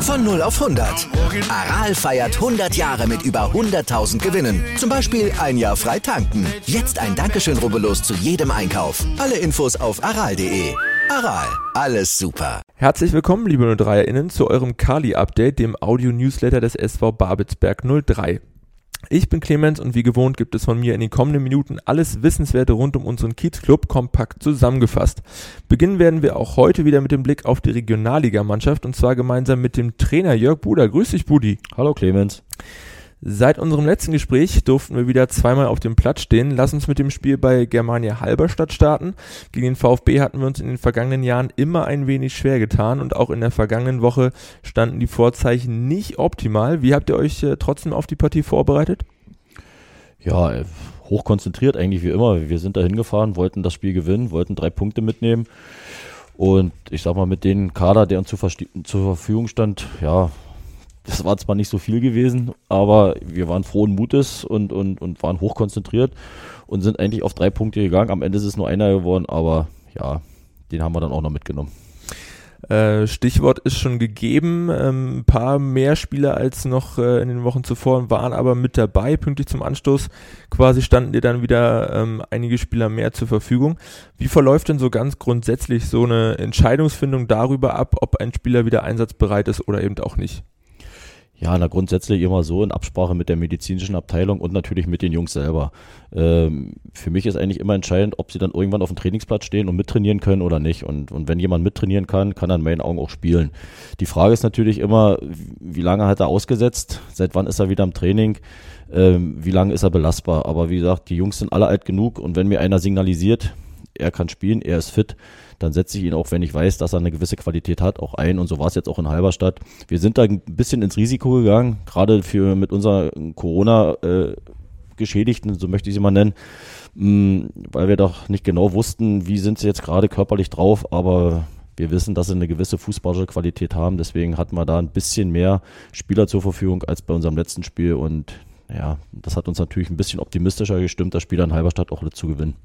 Von 0 auf 100. Aral feiert 100 Jahre mit über 100.000 Gewinnen. Zum Beispiel ein Jahr frei tanken. Jetzt ein Dankeschön, rubbellos zu jedem Einkauf. Alle Infos auf aral.de. Aral, alles super. Herzlich willkommen, liebe 03erInnen, zu eurem Kali-Update, dem Audio-Newsletter des SV Babelsberg 03. Ich bin Clemens und wie gewohnt gibt es von mir in den kommenden Minuten alles Wissenswerte rund um unseren Kiezclub kompakt zusammengefasst. Beginnen werden wir auch heute wieder mit dem Blick auf die Regionalligamannschaft und zwar gemeinsam mit dem Trainer Jörg Buder. Grüß dich, Budi. Hallo Clemens. Seit unserem letzten Gespräch durften wir wieder zweimal auf dem Platz stehen. Lass uns mit dem Spiel bei Germania Halberstadt starten. Gegen den VfB hatten wir uns in den vergangenen Jahren immer ein wenig schwer getan und auch in der vergangenen Woche standen die Vorzeichen nicht optimal. Wie habt ihr euch äh, trotzdem auf die Partie vorbereitet? Ja, äh, hochkonzentriert eigentlich wie immer. Wir sind da hingefahren, wollten das Spiel gewinnen, wollten drei Punkte mitnehmen. Und ich sag mal, mit dem Kader, der uns zur, zur Verfügung stand, ja, das war zwar nicht so viel gewesen, aber wir waren frohen Mutes und, und, und waren hochkonzentriert und sind eigentlich auf drei Punkte gegangen. Am Ende ist es nur einer geworden, aber ja, den haben wir dann auch noch mitgenommen. Äh, Stichwort ist schon gegeben. Ähm, ein paar mehr Spieler als noch äh, in den Wochen zuvor waren aber mit dabei. Pünktlich zum Anstoß quasi standen dir dann wieder ähm, einige Spieler mehr zur Verfügung. Wie verläuft denn so ganz grundsätzlich so eine Entscheidungsfindung darüber ab, ob ein Spieler wieder einsatzbereit ist oder eben auch nicht? Ja, na grundsätzlich immer so in Absprache mit der medizinischen Abteilung und natürlich mit den Jungs selber. Ähm, für mich ist eigentlich immer entscheidend, ob sie dann irgendwann auf dem Trainingsplatz stehen und mittrainieren können oder nicht. Und, und wenn jemand mittrainieren kann, kann er in meinen Augen auch spielen. Die Frage ist natürlich immer, wie lange hat er ausgesetzt? Seit wann ist er wieder im Training? Ähm, wie lange ist er belastbar? Aber wie gesagt, die Jungs sind alle alt genug und wenn mir einer signalisiert, er kann spielen, er ist fit, dann setze ich ihn auch, wenn ich weiß, dass er eine gewisse Qualität hat, auch ein. Und so war es jetzt auch in Halberstadt. Wir sind da ein bisschen ins Risiko gegangen, gerade für mit unserer Corona-Geschädigten, so möchte ich sie mal nennen, mm, weil wir doch nicht genau wussten, wie sind sie jetzt gerade körperlich drauf, aber wir wissen, dass sie eine gewisse fußballische Qualität haben. Deswegen hatten wir da ein bisschen mehr Spieler zur Verfügung als bei unserem letzten Spiel. Und ja, das hat uns natürlich ein bisschen optimistischer gestimmt, das Spiel in Halberstadt auch zu gewinnen.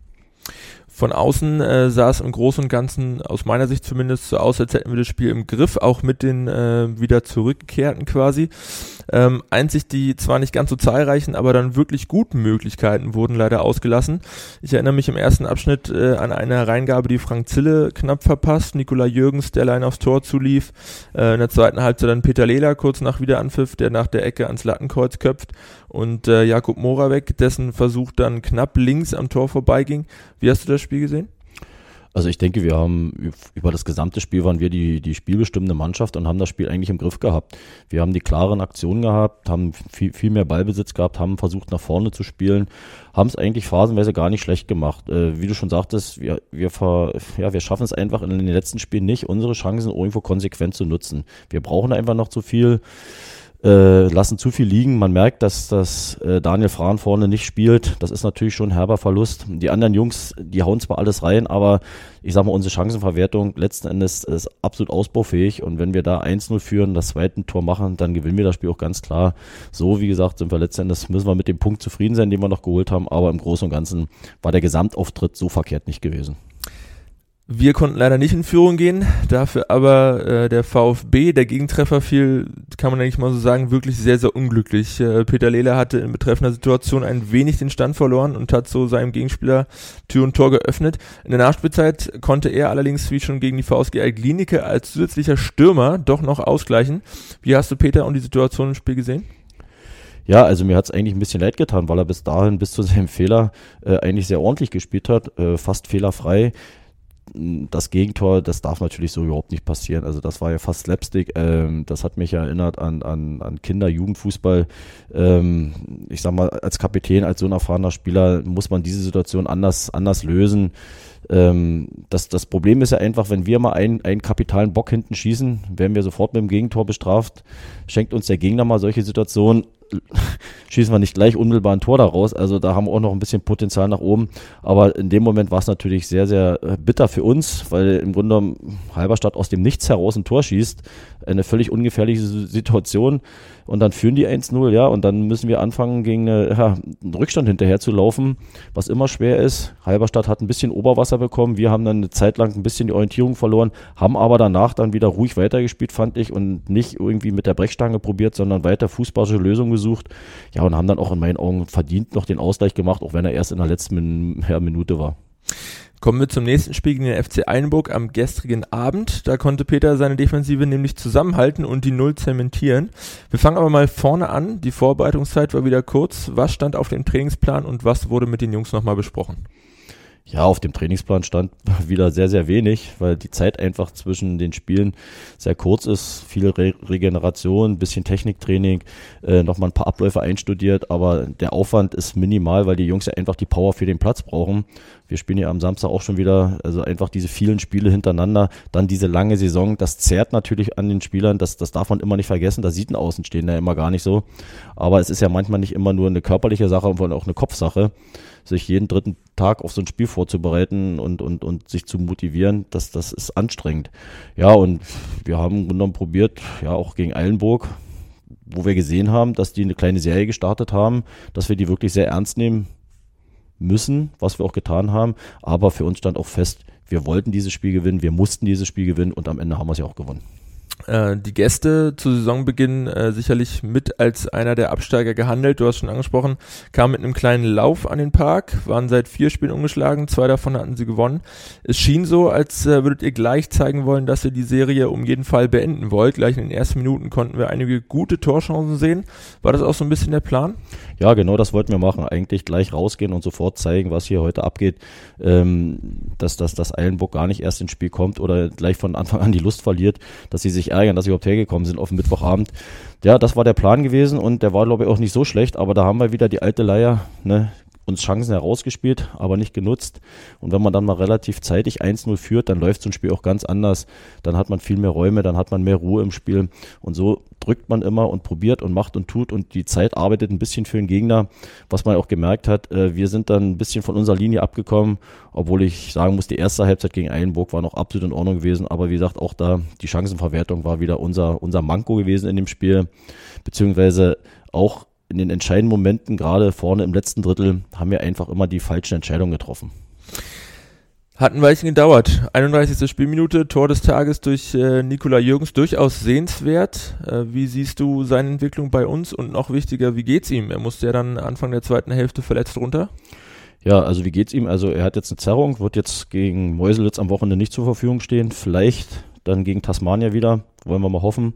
Von außen äh, sah es im Großen und Ganzen, aus meiner Sicht zumindest, so aus, als hätten wir das Spiel im Griff, auch mit den äh, wieder zurückgekehrten quasi. Ähm, einzig die zwar nicht ganz so zahlreichen, aber dann wirklich guten Möglichkeiten wurden leider ausgelassen. Ich erinnere mich im ersten Abschnitt äh, an eine Reingabe, die Frank Zille knapp verpasst, Nikola Jürgens, der allein aufs Tor zulief. Äh, in der zweiten Halbzeit dann Peter Lehler kurz nach Wiederanpfiff, der nach der Ecke ans Lattenkreuz köpft und äh, Jakub Moravec, dessen Versuch dann knapp links am Tor vorbeiging. Wie hast du das Spiel gesehen? Also ich denke, wir haben über das gesamte Spiel waren wir die, die spielbestimmende Mannschaft und haben das Spiel eigentlich im Griff gehabt. Wir haben die klaren Aktionen gehabt, haben viel, viel mehr Ballbesitz gehabt, haben versucht nach vorne zu spielen, haben es eigentlich phasenweise gar nicht schlecht gemacht. Äh, wie du schon sagtest, wir, wir, ver, ja, wir schaffen es einfach in den letzten Spielen nicht, unsere Chancen irgendwo konsequent zu nutzen. Wir brauchen einfach noch zu viel äh, lassen zu viel liegen. Man merkt, dass das äh, Daniel Frahn vorne nicht spielt. Das ist natürlich schon ein herber Verlust. Die anderen Jungs, die hauen zwar alles rein, aber ich sag mal, unsere Chancenverwertung letzten Endes ist absolut ausbaufähig. Und wenn wir da 1-0 führen, das zweite Tor machen, dann gewinnen wir das Spiel auch ganz klar. So, wie gesagt, sind wir letzten Endes, müssen wir mit dem Punkt zufrieden sein, den wir noch geholt haben. Aber im Großen und Ganzen war der Gesamtauftritt so verkehrt nicht gewesen. Wir konnten leider nicht in Führung gehen, dafür aber äh, der VfB, der Gegentreffer fiel, kann man eigentlich mal so sagen, wirklich sehr, sehr unglücklich. Äh, Peter Lehler hatte in betreffender Situation ein wenig den Stand verloren und hat so seinem Gegenspieler Tür und Tor geöffnet. In der Nachspielzeit konnte er allerdings, wie schon gegen die VSG Altklinike, als zusätzlicher Stürmer doch noch ausgleichen. Wie hast du Peter und die Situation im Spiel gesehen? Ja, also mir hat es eigentlich ein bisschen leid getan, weil er bis dahin, bis zu seinem Fehler, äh, eigentlich sehr ordentlich gespielt hat, äh, fast fehlerfrei das Gegentor, das darf natürlich so überhaupt nicht passieren. Also das war ja fast Slapstick. Ähm, das hat mich erinnert an, an, an Kinder-Jugendfußball. Ähm, ich sag mal, als Kapitän, als so ein erfahrener Spieler muss man diese Situation anders, anders lösen. Ähm, das, das Problem ist ja einfach, wenn wir mal einen, einen kapitalen Bock hinten schießen, werden wir sofort mit dem Gegentor bestraft. Schenkt uns der Gegner mal solche Situationen, schießen wir nicht gleich unmittelbar ein Tor daraus. Also da haben wir auch noch ein bisschen Potenzial nach oben. Aber in dem Moment war es natürlich sehr, sehr äh, bitter für uns, weil im Grunde Halberstadt aus dem Nichts heraus ein Tor schießt. eine völlig ungefährliche Situation und dann führen die 1-0, ja, und dann müssen wir anfangen, gegen ja, einen Rückstand hinterher zu laufen, was immer schwer ist. Halberstadt hat ein bisschen Oberwasser bekommen, wir haben dann eine Zeit lang ein bisschen die Orientierung verloren, haben aber danach dann wieder ruhig weitergespielt, fand ich, und nicht irgendwie mit der Brechstange probiert, sondern weiter fußballische Lösungen gesucht, ja, und haben dann auch in meinen Augen verdient noch den Ausgleich gemacht, auch wenn er erst in der letzten Min ja, Minute war. Kommen wir zum nächsten Spiel gegen den FC Einburg am gestrigen Abend. Da konnte Peter seine Defensive nämlich zusammenhalten und die Null zementieren. Wir fangen aber mal vorne an. Die Vorbereitungszeit war wieder kurz. Was stand auf dem Trainingsplan und was wurde mit den Jungs nochmal besprochen? Ja, auf dem Trainingsplan stand wieder sehr, sehr wenig, weil die Zeit einfach zwischen den Spielen sehr kurz ist. Viel Re Regeneration, bisschen Techniktraining, äh, nochmal ein paar Abläufe einstudiert, aber der Aufwand ist minimal, weil die Jungs ja einfach die Power für den Platz brauchen. Wir spielen ja am Samstag auch schon wieder, also einfach diese vielen Spiele hintereinander, dann diese lange Saison, das zerrt natürlich an den Spielern, das, das darf man immer nicht vergessen, da sieht ein Außenstehender immer gar nicht so. Aber es ist ja manchmal nicht immer nur eine körperliche Sache, sondern auch eine Kopfsache sich jeden dritten Tag auf so ein Spiel vorzubereiten und, und, und sich zu motivieren, das, das ist anstrengend. Ja, und wir haben genommen probiert, ja, auch gegen Eilenburg, wo wir gesehen haben, dass die eine kleine Serie gestartet haben, dass wir die wirklich sehr ernst nehmen müssen, was wir auch getan haben. Aber für uns stand auch fest, wir wollten dieses Spiel gewinnen, wir mussten dieses Spiel gewinnen und am Ende haben wir es ja auch gewonnen. Äh, die Gäste zu Saisonbeginn äh, sicherlich mit als einer der Absteiger gehandelt. Du hast schon angesprochen, kam mit einem kleinen Lauf an den Park, waren seit vier Spielen umgeschlagen, zwei davon hatten sie gewonnen. Es schien so, als äh, würdet ihr gleich zeigen wollen, dass ihr die Serie um jeden Fall beenden wollt. Gleich in den ersten Minuten konnten wir einige gute Torchancen sehen. War das auch so ein bisschen der Plan? Ja, genau das wollten wir machen. Eigentlich gleich rausgehen und sofort zeigen, was hier heute abgeht. Ähm, dass, dass, dass Eilenburg gar nicht erst ins Spiel kommt oder gleich von Anfang an die Lust verliert, dass sie sich ärgern, dass sie überhaupt hergekommen sind auf den Mittwochabend. Ja, das war der Plan gewesen und der war, glaube ich, auch nicht so schlecht, aber da haben wir wieder die alte Leier, ne, uns Chancen herausgespielt, aber nicht genutzt. Und wenn man dann mal relativ zeitig 1-0 führt, dann läuft so ein Spiel auch ganz anders. Dann hat man viel mehr Räume, dann hat man mehr Ruhe im Spiel. Und so drückt man immer und probiert und macht und tut und die Zeit arbeitet ein bisschen für den Gegner, was man auch gemerkt hat. Äh, wir sind dann ein bisschen von unserer Linie abgekommen, obwohl ich sagen muss, die erste Halbzeit gegen Eilenburg war noch absolut in Ordnung gewesen. Aber wie gesagt, auch da die Chancenverwertung war wieder unser, unser Manko gewesen in dem Spiel, beziehungsweise auch in den entscheidenden Momenten, gerade vorne im letzten Drittel, haben wir einfach immer die falschen Entscheidungen getroffen. Hat ein Weilchen gedauert. 31. Spielminute, Tor des Tages durch äh, Nikola Jürgens, durchaus sehenswert. Äh, wie siehst du seine Entwicklung bei uns und noch wichtiger, wie geht's ihm? Er musste ja dann Anfang der zweiten Hälfte verletzt runter. Ja, also wie geht's ihm? Also er hat jetzt eine Zerrung, wird jetzt gegen Meuselitz am Wochenende nicht zur Verfügung stehen. Vielleicht dann gegen Tasmania wieder, wollen wir mal hoffen.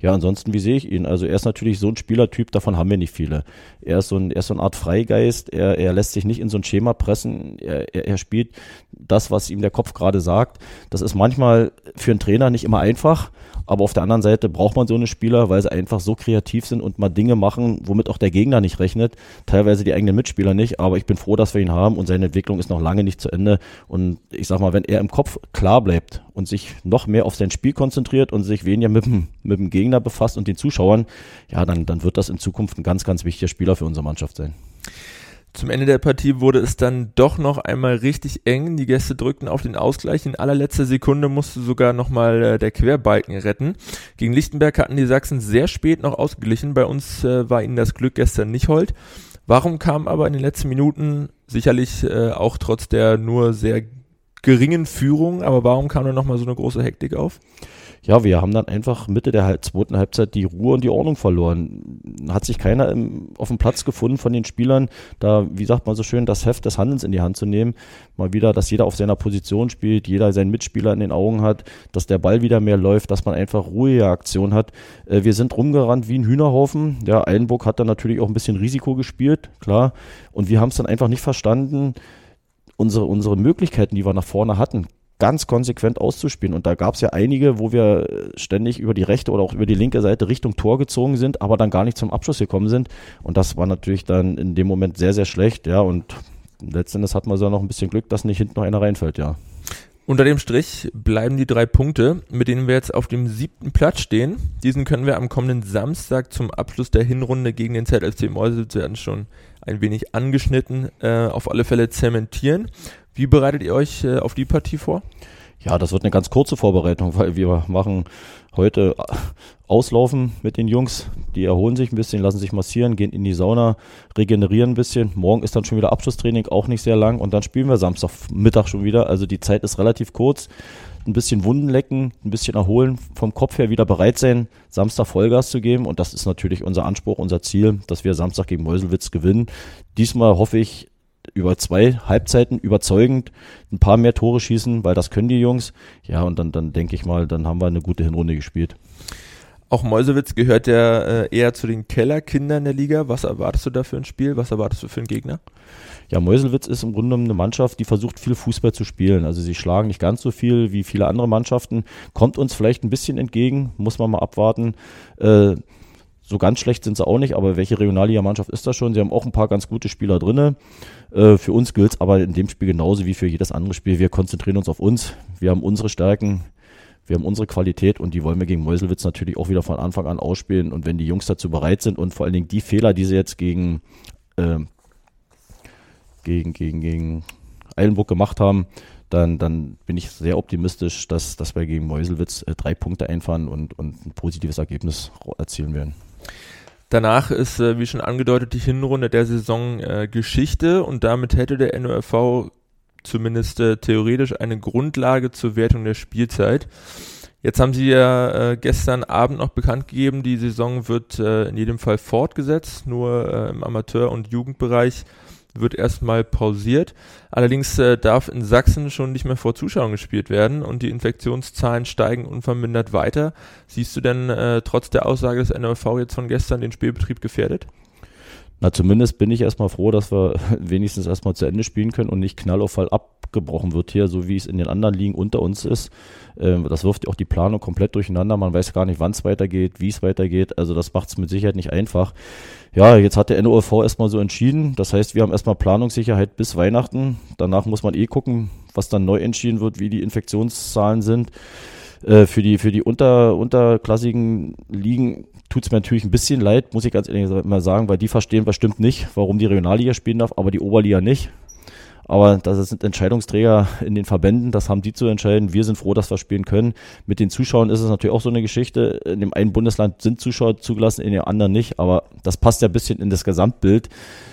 Ja, ansonsten, wie sehe ich ihn? Also er ist natürlich so ein Spielertyp, davon haben wir nicht viele. Er ist so, ein, er ist so eine Art Freigeist, er, er lässt sich nicht in so ein Schema pressen, er, er, er spielt das, was ihm der Kopf gerade sagt. Das ist manchmal für einen Trainer nicht immer einfach, aber auf der anderen Seite braucht man so eine Spieler, weil sie einfach so kreativ sind und mal Dinge machen, womit auch der Gegner nicht rechnet. Teilweise die eigenen Mitspieler nicht, aber ich bin froh, dass wir ihn haben und seine Entwicklung ist noch lange nicht zu Ende. Und ich sag mal, wenn er im Kopf klar bleibt und sich noch mehr auf sein Spiel konzentriert und sich weniger mit dem, mit dem Gegner befasst und den Zuschauern, ja, dann, dann wird das in Zukunft ein ganz, ganz wichtiger Spieler für unsere Mannschaft sein. Zum Ende der Partie wurde es dann doch noch einmal richtig eng. Die Gäste drückten auf den Ausgleich. In allerletzter Sekunde musste sogar nochmal äh, der Querbalken retten. Gegen Lichtenberg hatten die Sachsen sehr spät noch ausgeglichen. Bei uns äh, war ihnen das Glück gestern nicht hold. Warum kam aber in den letzten Minuten, sicherlich äh, auch trotz der nur sehr geringen Führung, aber warum kam dann nochmal so eine große Hektik auf? Ja, wir haben dann einfach Mitte der zweiten Halbzeit die Ruhe und die Ordnung verloren. Hat sich keiner im, auf dem Platz gefunden von den Spielern, da, wie sagt man so schön, das Heft des Handelns in die Hand zu nehmen. Mal wieder, dass jeder auf seiner Position spielt, jeder seinen Mitspieler in den Augen hat, dass der Ball wieder mehr läuft, dass man einfach ruhige Aktion hat. Äh, wir sind rumgerannt wie ein Hühnerhaufen. Ja, Eilenburg hat dann natürlich auch ein bisschen Risiko gespielt, klar. Und wir haben es dann einfach nicht verstanden, unsere, unsere Möglichkeiten, die wir nach vorne hatten, ganz konsequent auszuspielen. Und da gab es ja einige, wo wir ständig über die rechte oder auch über die linke Seite Richtung Tor gezogen sind, aber dann gar nicht zum Abschluss gekommen sind. Und das war natürlich dann in dem Moment sehr, sehr schlecht. Ja, und letztendlich hat man so noch ein bisschen Glück, dass nicht hinten noch einer reinfällt, ja. Unter dem Strich bleiben die drei Punkte, mit denen wir jetzt auf dem siebten Platz stehen. Diesen können wir am kommenden Samstag zum Abschluss der Hinrunde gegen den ZFC Mäuse, werden schon ein wenig angeschnitten, äh, auf alle Fälle zementieren. Wie bereitet ihr euch äh, auf die Partie vor? Ja, das wird eine ganz kurze Vorbereitung, weil wir machen heute auslaufen mit den Jungs. Die erholen sich ein bisschen, lassen sich massieren, gehen in die Sauna, regenerieren ein bisschen. Morgen ist dann schon wieder Abschlusstraining, auch nicht sehr lang. Und dann spielen wir Samstagmittag schon wieder. Also die Zeit ist relativ kurz. Ein bisschen Wunden lecken, ein bisschen erholen, vom Kopf her wieder bereit sein, Samstag Vollgas zu geben. Und das ist natürlich unser Anspruch, unser Ziel, dass wir Samstag gegen Meuselwitz gewinnen. Diesmal hoffe ich, über zwei Halbzeiten überzeugend ein paar mehr Tore schießen, weil das können die Jungs. Ja, und dann, dann denke ich mal, dann haben wir eine gute Hinrunde gespielt. Auch Meusewitz gehört ja äh, eher zu den Kellerkindern der Liga. Was erwartest du da für ein Spiel? Was erwartest du für einen Gegner? Ja, Meuselwitz ist im Grunde eine Mannschaft, die versucht viel Fußball zu spielen. Also sie schlagen nicht ganz so viel wie viele andere Mannschaften. Kommt uns vielleicht ein bisschen entgegen, muss man mal abwarten. Äh, so ganz schlecht sind sie auch nicht, aber welche Regionalliga-Mannschaft ist das schon? Sie haben auch ein paar ganz gute Spieler drinne. Äh, für uns gilt es aber in dem Spiel genauso wie für jedes andere Spiel. Wir konzentrieren uns auf uns. Wir haben unsere Stärken. Wir haben unsere Qualität und die wollen wir gegen Meuselwitz natürlich auch wieder von Anfang an ausspielen. Und wenn die Jungs dazu bereit sind und vor allen Dingen die Fehler, die sie jetzt gegen, äh, gegen, gegen, gegen Eilenburg gemacht haben, dann, dann bin ich sehr optimistisch, dass, dass wir gegen Meuselwitz äh, drei Punkte einfahren und, und ein positives Ergebnis erzielen werden. Danach ist, äh, wie schon angedeutet, die Hinrunde der Saison äh, Geschichte und damit hätte der NORV zumindest äh, theoretisch eine Grundlage zur Wertung der Spielzeit. Jetzt haben sie ja äh, gestern Abend noch bekannt gegeben, die Saison wird äh, in jedem Fall fortgesetzt, nur äh, im Amateur- und Jugendbereich wird erstmal pausiert. Allerdings äh, darf in Sachsen schon nicht mehr vor Zuschauern gespielt werden und die Infektionszahlen steigen unvermindert weiter. Siehst du denn äh, trotz der Aussage des NLV jetzt von gestern den Spielbetrieb gefährdet? Na, zumindest bin ich erstmal froh, dass wir wenigstens erstmal zu Ende spielen können und nicht Knallauffall abgebrochen wird hier, so wie es in den anderen Ligen unter uns ist. Ähm, das wirft auch die Planung komplett durcheinander. Man weiß gar nicht, wann es weitergeht, wie es weitergeht. Also das macht es mit Sicherheit nicht einfach. Ja, jetzt hat der NOV erstmal so entschieden. Das heißt, wir haben erstmal Planungssicherheit bis Weihnachten. Danach muss man eh gucken, was dann neu entschieden wird, wie die Infektionszahlen sind. Äh, für die, für die unter, unterklassigen Ligen tut es mir natürlich ein bisschen leid, muss ich ganz ehrlich mal sagen, weil die verstehen bestimmt nicht, warum die Regionalliga spielen darf, aber die Oberliga nicht. Aber das sind Entscheidungsträger in den Verbänden, das haben die zu entscheiden. Wir sind froh, dass wir spielen können. Mit den Zuschauern ist es natürlich auch so eine Geschichte. In dem einen Bundesland sind Zuschauer zugelassen, in dem anderen nicht. Aber das passt ja ein bisschen in das Gesamtbild.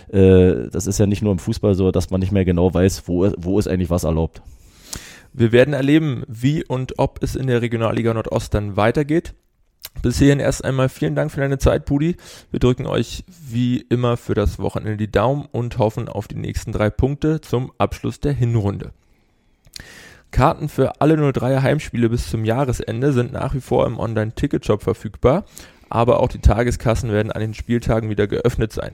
Äh, das ist ja nicht nur im Fußball so, dass man nicht mehr genau weiß, wo, wo ist eigentlich was erlaubt. Wir werden erleben, wie und ob es in der Regionalliga Nordost dann weitergeht. Bis hierhin erst einmal vielen Dank für deine Zeit, Pudi. Wir drücken euch wie immer für das Wochenende die Daumen und hoffen auf die nächsten drei Punkte zum Abschluss der Hinrunde. Karten für alle 03er Heimspiele bis zum Jahresende sind nach wie vor im Online-Ticket-Shop verfügbar, aber auch die Tageskassen werden an den Spieltagen wieder geöffnet sein.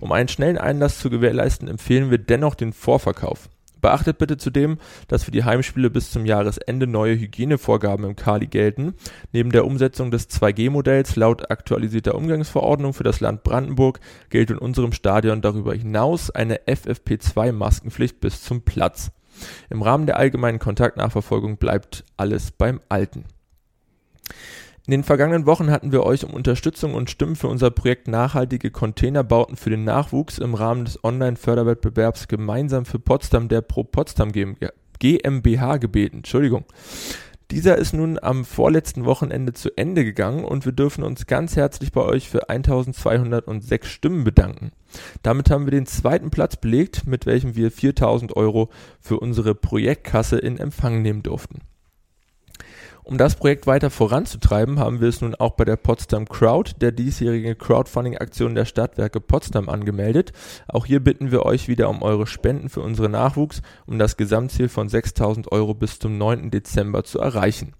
Um einen schnellen Einlass zu gewährleisten, empfehlen wir dennoch den Vorverkauf. Beachtet bitte zudem, dass für die Heimspiele bis zum Jahresende neue Hygienevorgaben im Kali gelten. Neben der Umsetzung des 2G-Modells laut aktualisierter Umgangsverordnung für das Land Brandenburg gilt in unserem Stadion darüber hinaus eine FFP2-Maskenpflicht bis zum Platz. Im Rahmen der allgemeinen Kontaktnachverfolgung bleibt alles beim Alten. In den vergangenen Wochen hatten wir euch um Unterstützung und Stimmen für unser Projekt Nachhaltige Containerbauten für den Nachwuchs im Rahmen des Online-Förderwettbewerbs gemeinsam für Potsdam der Pro Potsdam GmbH gebeten. Entschuldigung. Dieser ist nun am vorletzten Wochenende zu Ende gegangen und wir dürfen uns ganz herzlich bei euch für 1206 Stimmen bedanken. Damit haben wir den zweiten Platz belegt, mit welchem wir 4000 Euro für unsere Projektkasse in Empfang nehmen durften. Um das Projekt weiter voranzutreiben, haben wir es nun auch bei der Potsdam Crowd, der diesjährigen Crowdfunding-Aktion der Stadtwerke Potsdam, angemeldet. Auch hier bitten wir euch wieder um eure Spenden für unseren Nachwuchs, um das Gesamtziel von 6000 Euro bis zum 9. Dezember zu erreichen.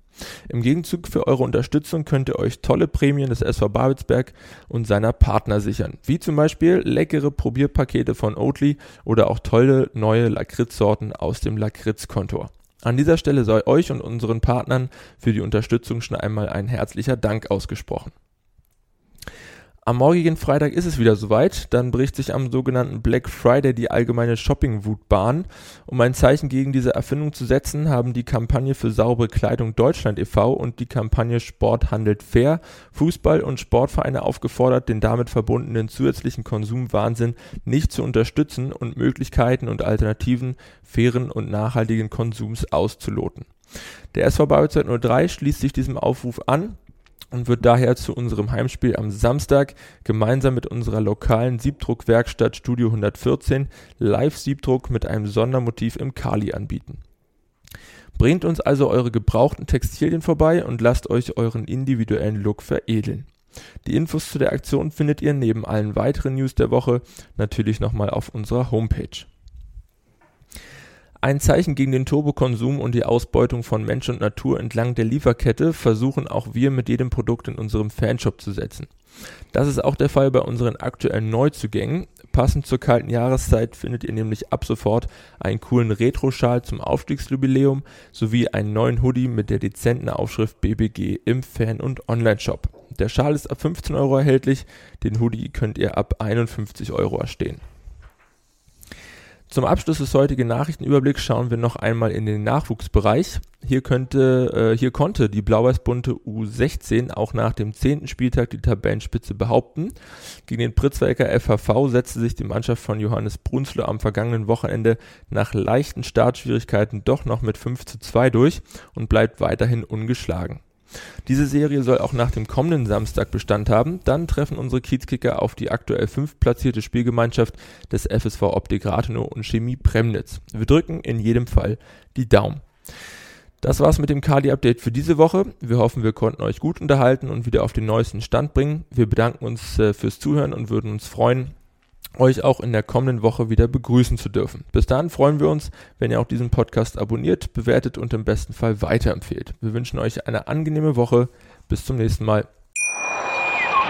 Im Gegenzug für eure Unterstützung könnt ihr euch tolle Prämien des SV Babelsberg und seiner Partner sichern, wie zum Beispiel leckere Probierpakete von Oatly oder auch tolle neue Lakritzsorten aus dem Lakritzkontor. An dieser Stelle sei euch und unseren Partnern für die Unterstützung schon einmal ein herzlicher Dank ausgesprochen. Am morgigen Freitag ist es wieder soweit, dann bricht sich am sogenannten Black Friday die allgemeine Shopping-Wut. Um ein Zeichen gegen diese Erfindung zu setzen, haben die Kampagne für saubere Kleidung Deutschland e.V. und die Kampagne Sport handelt fair Fußball- und Sportvereine aufgefordert, den damit verbundenen zusätzlichen Konsumwahnsinn nicht zu unterstützen und Möglichkeiten und Alternativen fairen und nachhaltigen Konsums auszuloten. Der SV Bayreuth 03 schließt sich diesem Aufruf an und wird daher zu unserem Heimspiel am Samstag gemeinsam mit unserer lokalen Siebdruckwerkstatt Studio 114 Live-Siebdruck mit einem Sondermotiv im Kali anbieten. Bringt uns also eure gebrauchten Textilien vorbei und lasst euch euren individuellen Look veredeln. Die Infos zu der Aktion findet ihr neben allen weiteren News der Woche natürlich nochmal auf unserer Homepage. Ein Zeichen gegen den Turbokonsum und die Ausbeutung von Mensch und Natur entlang der Lieferkette versuchen auch wir mit jedem Produkt in unserem Fanshop zu setzen. Das ist auch der Fall bei unseren aktuellen Neuzugängen. Passend zur kalten Jahreszeit findet ihr nämlich ab sofort einen coolen Retro-Schal zum Aufstiegsjubiläum sowie einen neuen Hoodie mit der dezenten Aufschrift BBG im Fan- und Online-Shop. Der Schal ist ab 15 Euro erhältlich, den Hoodie könnt ihr ab 51 Euro erstehen. Zum Abschluss des heutigen Nachrichtenüberblicks schauen wir noch einmal in den Nachwuchsbereich. Hier, könnte, äh, hier konnte die blau-weiß-bunte U16 auch nach dem zehnten Spieltag die Tabellenspitze behaupten. Gegen den Pritzwalker FHV setzte sich die Mannschaft von Johannes Brunzle am vergangenen Wochenende nach leichten Startschwierigkeiten doch noch mit 5 zu 2 durch und bleibt weiterhin ungeschlagen. Diese Serie soll auch nach dem kommenden Samstag Bestand haben. Dann treffen unsere Kiezkicker auf die aktuell fünftplatzierte Spielgemeinschaft des FSV Optik Rathenow und Chemie Premnitz. Wir drücken in jedem Fall die Daumen. Das war's mit dem Kali-Update für diese Woche. Wir hoffen, wir konnten euch gut unterhalten und wieder auf den neuesten Stand bringen. Wir bedanken uns äh, fürs Zuhören und würden uns freuen, euch auch in der kommenden Woche wieder begrüßen zu dürfen. Bis dahin freuen wir uns, wenn ihr auch diesen Podcast abonniert, bewertet und im besten Fall weiterempfehlt. Wir wünschen euch eine angenehme Woche. Bis zum nächsten Mal.